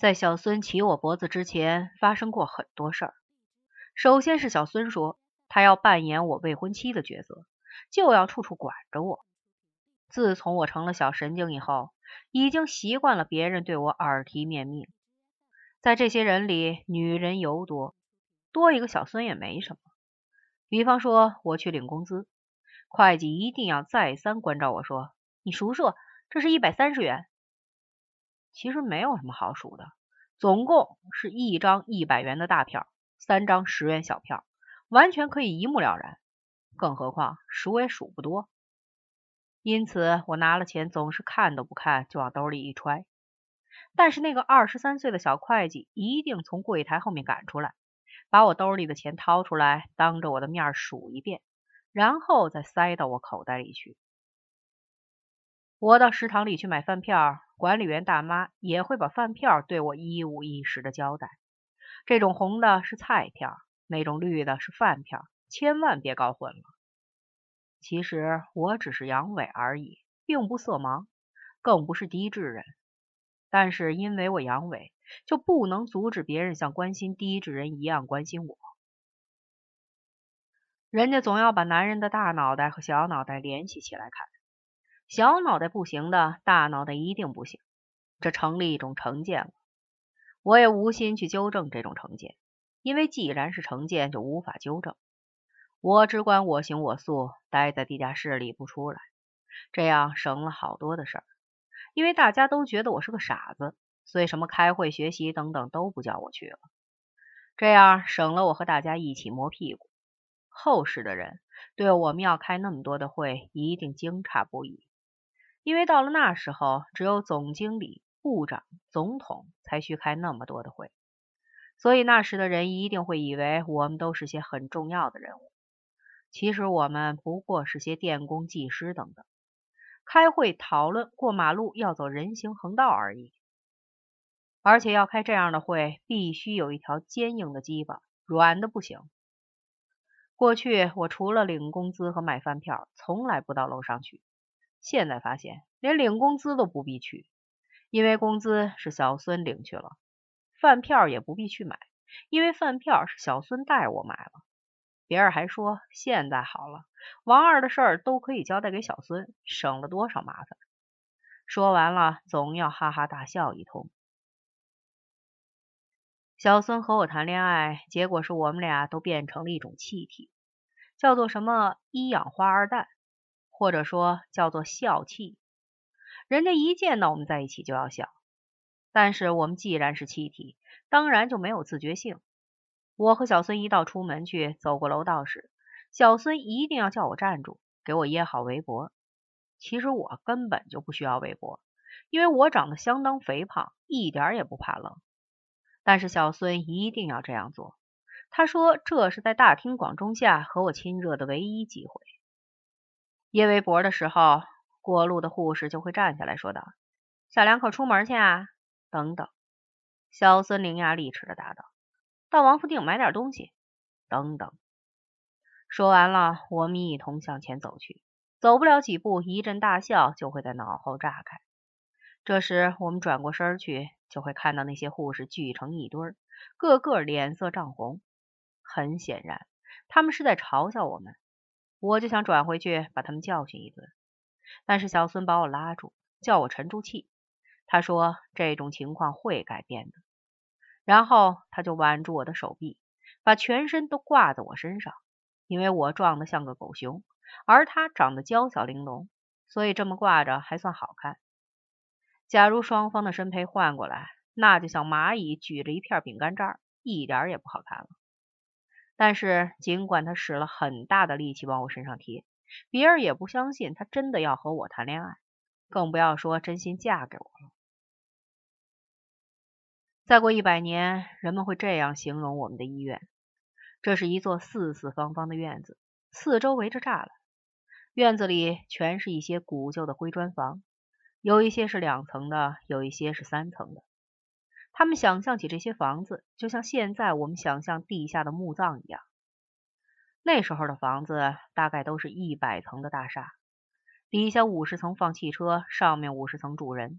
在小孙骑我脖子之前，发生过很多事儿。首先是小孙说，他要扮演我未婚妻的角色，就要处处管着我。自从我成了小神经以后，已经习惯了别人对我耳提面命。在这些人里，女人尤多，多一个小孙也没什么。比方说，我去领工资，会计一定要再三关照我说：“你数数，这是一百三十元。”其实没有什么好数的，总共是一张一百元的大票，三张十元小票，完全可以一目了然。更何况数也数不多，因此我拿了钱总是看都不看就往兜里一揣。但是那个二十三岁的小会计一定从柜台后面赶出来，把我兜里的钱掏出来，当着我的面数一遍，然后再塞到我口袋里去。我到食堂里去买饭票，管理员大妈也会把饭票对我一五一十的交代。这种红的是菜票，那种绿的是饭票，千万别搞混了。其实我只是阳痿而已，并不色盲，更不是低智人。但是因为我阳痿，就不能阻止别人像关心低智人一样关心我。人家总要把男人的大脑袋和小脑袋联系起来看。小脑袋不行的，大脑袋一定不行，这成立一种成见了。我也无心去纠正这种成见，因为既然是成见，就无法纠正。我只管我行我素，待在地下室里不出来，这样省了好多的事儿。因为大家都觉得我是个傻子，所以什么开会、学习等等都不叫我去了。这样省了我和大家一起磨屁股。后世的人对我们要开那么多的会，一定惊诧不已。因为到了那时候，只有总经理、部长、总统才需开那么多的会，所以那时的人一定会以为我们都是些很重要的人物。其实我们不过是些电工、技师等等，开会讨论过马路要走人行横道而已。而且要开这样的会，必须有一条坚硬的鸡巴，软的不行。过去我除了领工资和买饭票，从来不到楼上去。现在发现，连领工资都不必去，因为工资是小孙领去了；饭票也不必去买，因为饭票是小孙代我买了。别人还说现在好了，王二的事儿都可以交代给小孙，省了多少麻烦。说完了，总要哈哈大笑一通。小孙和我谈恋爱，结果是我们俩都变成了一种气体，叫做什么一氧化二氮。或者说叫做笑气，人家一见到我们在一起就要笑。但是我们既然是气体，当然就没有自觉性。我和小孙一道出门去，走过楼道时，小孙一定要叫我站住，给我掖好围脖。其实我根本就不需要围脖，因为我长得相当肥胖，一点也不怕冷。但是小孙一定要这样做，他说这是在大庭广众下和我亲热的唯一机会。掖围脖的时候，过路的护士就会站下来说道：“小两口出门去啊？”等等。小孙伶牙俐齿的答道：“到王府井买点东西。”等等。说完了，我们一同向前走去。走不了几步，一阵大笑就会在脑后炸开。这时，我们转过身去，就会看到那些护士聚成一堆，个个脸色涨红。很显然，他们是在嘲笑我们。我就想转回去把他们教训一顿，但是小孙把我拉住，叫我沉住气。他说这种情况会改变的。然后他就挽住我的手臂，把全身都挂在我身上。因为我壮得像个狗熊，而他长得娇小玲珑，所以这么挂着还算好看。假如双方的身胚换过来，那就像蚂蚁举着一片饼干渣，一点也不好看了。但是，尽管他使了很大的力气往我身上贴，别人也不相信他真的要和我谈恋爱，更不要说真心嫁给我了。再过一百年，人们会这样形容我们的医院：这是一座四四方方的院子，四周围着栅栏，院子里全是一些古旧的灰砖房，有一些是两层的，有一些是三层的。他们想象起这些房子，就像现在我们想象地下的墓葬一样。那时候的房子大概都是一百层的大厦，底下五十层放汽车，上面五十层住人。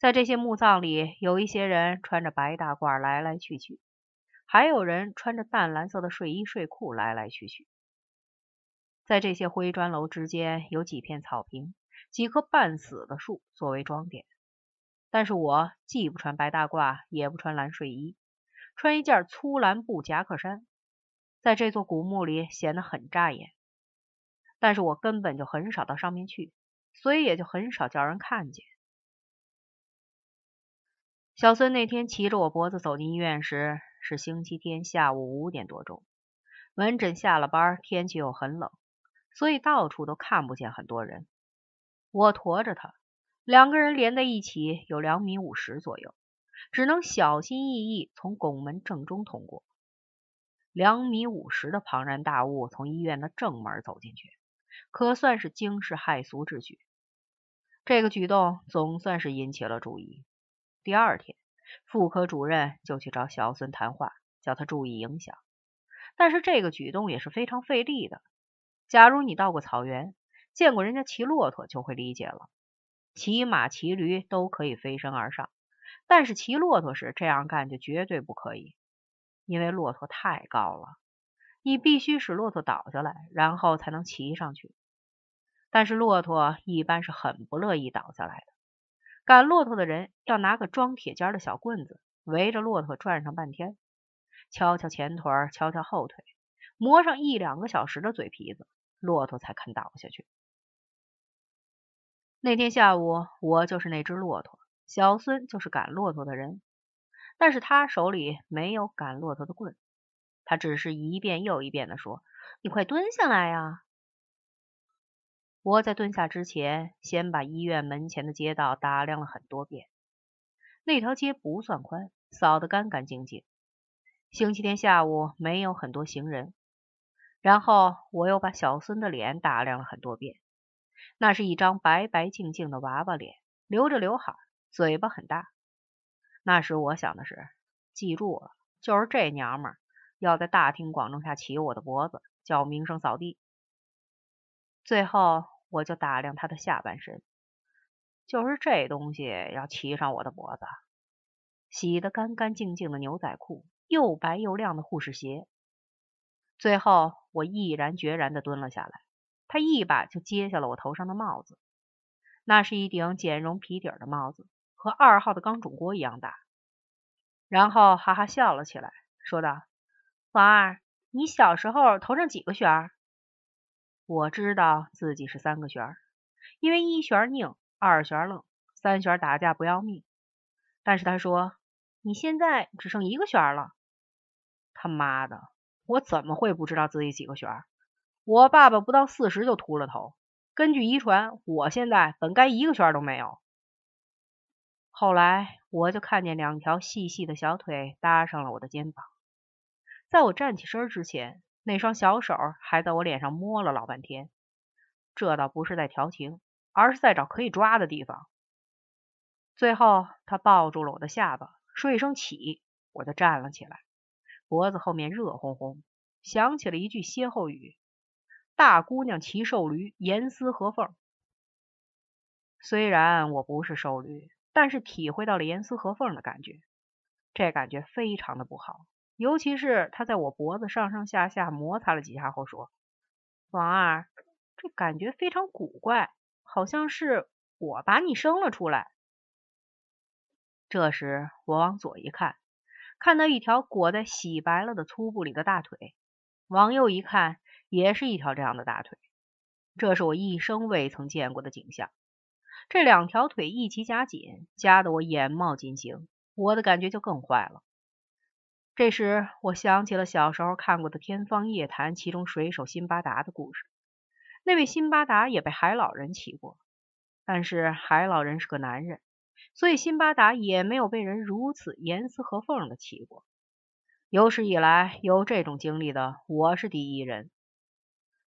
在这些墓葬里，有一些人穿着白大褂来来去去，还有人穿着淡蓝色的睡衣睡裤来来去去。在这些灰砖楼之间，有几片草坪，几棵半死的树作为装点。但是我既不穿白大褂，也不穿蓝睡衣，穿一件粗蓝布夹克衫，在这座古墓里显得很扎眼。但是我根本就很少到上面去，所以也就很少叫人看见。小孙那天骑着我脖子走进医院时，是星期天下午五点多钟。门诊下了班，天气又很冷，所以到处都看不见很多人。我驮着他，两个人连在一起有两米五十左右，只能小心翼翼从拱门正中通过。两米五十的庞然大物从医院的正门走进去，可算是惊世骇俗之举。这个举动总算是引起了注意。第二天，妇科主任就去找小孙谈话，叫他注意影响。但是这个举动也是非常费力的。假如你到过草原，见过人家骑骆驼，就会理解了。骑马、骑驴都可以飞身而上，但是骑骆驼时这样干就绝对不可以，因为骆驼太高了，你必须使骆驼倒下来，然后才能骑上去。但是骆驼一般是很不乐意倒下来的。赶骆驼的人要拿个装铁尖的小棍子，围着骆驼转上半天，敲敲前腿，敲敲后腿，磨上一两个小时的嘴皮子，骆驼才肯倒下去。那天下午，我就是那只骆驼，小孙就是赶骆驼的人，但是他手里没有赶骆驼的棍，他只是一遍又一遍的说：“你快蹲下来呀！”我在蹲下之前，先把医院门前的街道打量了很多遍。那条街不算宽，扫得干干净净。星期天下午没有很多行人。然后我又把小孙的脸打量了很多遍。那是一张白白净净的娃娃脸，留着刘海，嘴巴很大。那时我想的是，记住了，就是这娘们要在大庭广众下骑我的脖子，叫名声扫地。最后，我就打量他的下半身，就是这东西要骑上我的脖子。洗得干干净净的牛仔裤，又白又亮的护士鞋。最后，我毅然决然的蹲了下来，他一把就揭下了我头上的帽子。那是一顶剪绒皮底的帽子，和二号的钢种锅一样大。然后哈哈笑了起来，说道：“王二，你小时候头上几个旋？”我知道自己是三个旋儿，因为一旋拧，二旋愣，三旋打架不要命。但是他说你现在只剩一个旋了。他妈的，我怎么会不知道自己几个旋？我爸爸不到四十就秃了头，根据遗传，我现在本该一个圈都没有。后来我就看见两条细细的小腿搭上了我的肩膀，在我站起身之前。那双小手还在我脸上摸了老半天，这倒不是在调情，而是在找可以抓的地方。最后，他抱住了我的下巴，说一声“起”，我就站了起来，脖子后面热烘烘，想起了一句歇后语：“大姑娘骑瘦驴，严丝合缝。”虽然我不是瘦驴，但是体会到了严丝合缝的感觉，这感觉非常的不好。尤其是他在我脖子上上下下摩擦了几下后说：“王二，这感觉非常古怪，好像是我把你生了出来。”这时我往左一看，看到一条裹在洗白了的粗布里的大腿；往右一看，也是一条这样的大腿。这是我一生未曾见过的景象。这两条腿一起夹紧，夹得我眼冒金星，我的感觉就更坏了。这时，我想起了小时候看过的《天方夜谭》，其中水手辛巴达的故事。那位辛巴达也被海老人骑过，但是海老人是个男人，所以辛巴达也没有被人如此严丝合缝的骑过。有史以来有这种经历的，我是第一人。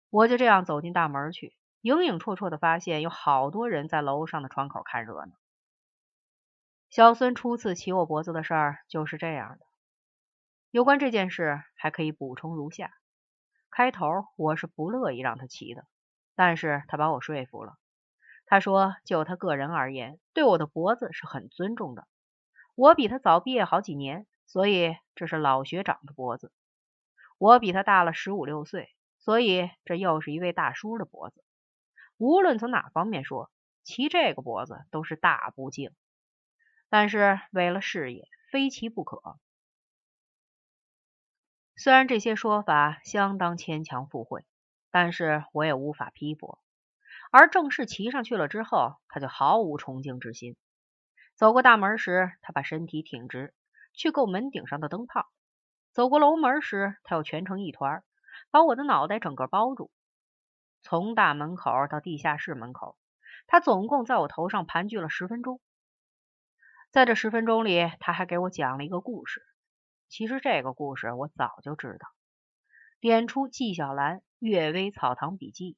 我就这样走进大门去，影影绰绰的发现有好多人在楼上的窗口看热闹。小孙初次骑我脖子的事儿就是这样的。有关这件事，还可以补充如下：开头我是不乐意让他骑的，但是他把我说服了。他说，就他个人而言，对我的脖子是很尊重的。我比他早毕业好几年，所以这是老学长的脖子。我比他大了十五六岁，所以这又是一位大叔的脖子。无论从哪方面说，骑这个脖子都是大不敬。但是为了事业，非骑不可。虽然这些说法相当牵强附会，但是我也无法批驳。而正式骑上去了之后，他就毫无崇敬之心。走过大门时，他把身体挺直，去够门顶上的灯泡；走过楼门时，他又蜷成一团，把我的脑袋整个包住。从大门口到地下室门口，他总共在我头上盘踞了十分钟。在这十分钟里，他还给我讲了一个故事。其实这个故事我早就知道，点出纪晓岚《阅微草堂笔记》。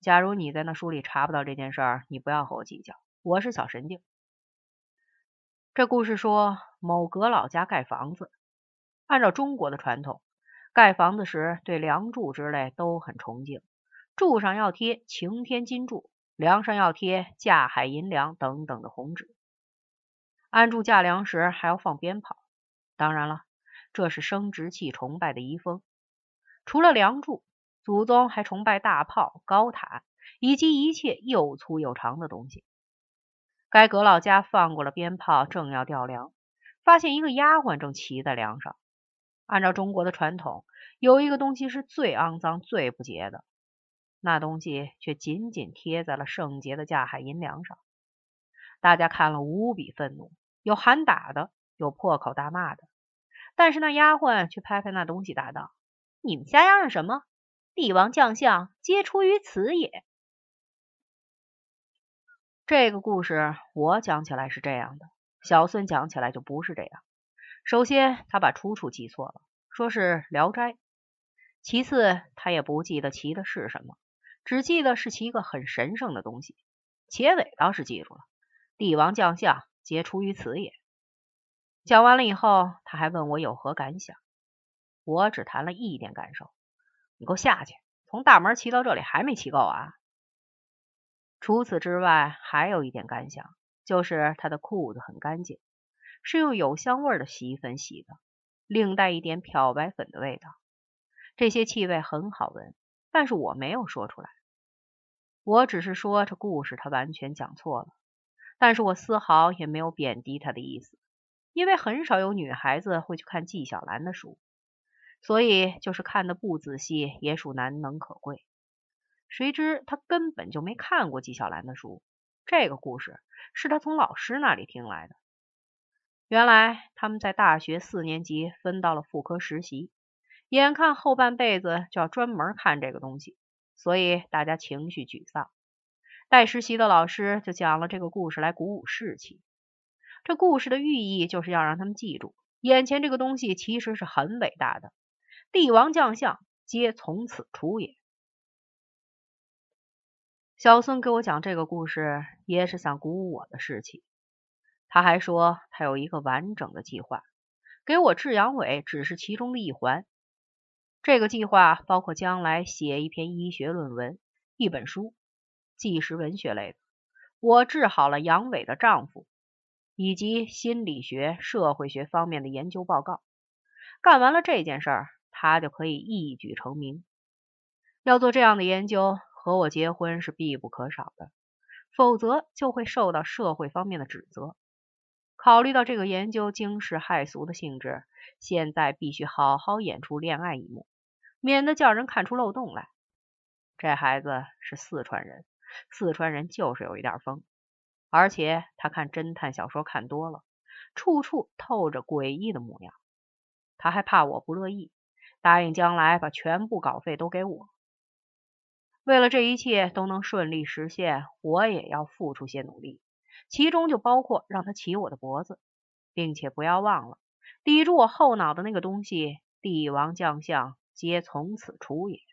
假如你在那书里查不到这件事儿，你不要和我计较，我是小神经。这故事说，某阁老家盖房子，按照中国的传统，盖房子时对梁柱之类都很崇敬，柱上要贴擎天金柱，梁上要贴架海银梁等等的红纸。安住架梁时还要放鞭炮，当然了，这是生殖器崇拜的遗风。除了梁柱。祖宗还崇拜大炮、高塔以及一切又粗又长的东西。该阁老家放过了鞭炮，正要吊梁，发现一个丫鬟正骑在梁上。按照中国的传统，有一个东西是最肮脏、最不洁的，那东西却紧紧贴在了圣洁的架海银梁上。大家看了无比愤怒，有喊打的，有破口大骂的。但是那丫鬟却拍拍那东西，答道：“你们瞎嚷嚷什么？”帝王将相皆出于此也。这个故事我讲起来是这样的，小孙讲起来就不是这样。首先，他把出处记错了，说是《聊斋》；其次，他也不记得骑的是什么，只记得是骑一个很神圣的东西。结尾倒是记住了：“帝王将相皆出于此也。”讲完了以后，他还问我有何感想，我只谈了一点感受。你给我下去！从大门骑到这里还没骑够啊！除此之外，还有一点感想，就是他的裤子很干净，是用有香味的洗衣粉洗的，另带一点漂白粉的味道。这些气味很好闻，但是我没有说出来。我只是说这故事他完全讲错了，但是我丝毫也没有贬低他的意思，因为很少有女孩子会去看纪晓岚的书。所以，就是看的不仔细，也属难能可贵。谁知他根本就没看过纪晓岚的书，这个故事是他从老师那里听来的。原来他们在大学四年级分到了妇科实习，眼看后半辈子就要专门看这个东西，所以大家情绪沮丧。带实习的老师就讲了这个故事来鼓舞士气。这故事的寓意就是要让他们记住，眼前这个东西其实是很伟大的。帝王将相皆从此出也。小孙给我讲这个故事，也是想鼓舞我的士气。他还说他有一个完整的计划，给我治阳痿只是其中的一环。这个计划包括将来写一篇医学论文、一本书，纪实文学类的。我治好了阳痿的丈夫，以及心理学、社会学方面的研究报告。干完了这件事儿。他就可以一举成名。要做这样的研究，和我结婚是必不可少的，否则就会受到社会方面的指责。考虑到这个研究惊世骇俗的性质，现在必须好好演出恋爱一幕，免得叫人看出漏洞来。这孩子是四川人，四川人就是有一点疯，而且他看侦探小说看多了，处处透着诡异的模样。他还怕我不乐意。答应将来把全部稿费都给我。为了这一切都能顺利实现，我也要付出些努力，其中就包括让他骑我的脖子，并且不要忘了抵住我后脑的那个东西。帝王将相皆从此除也。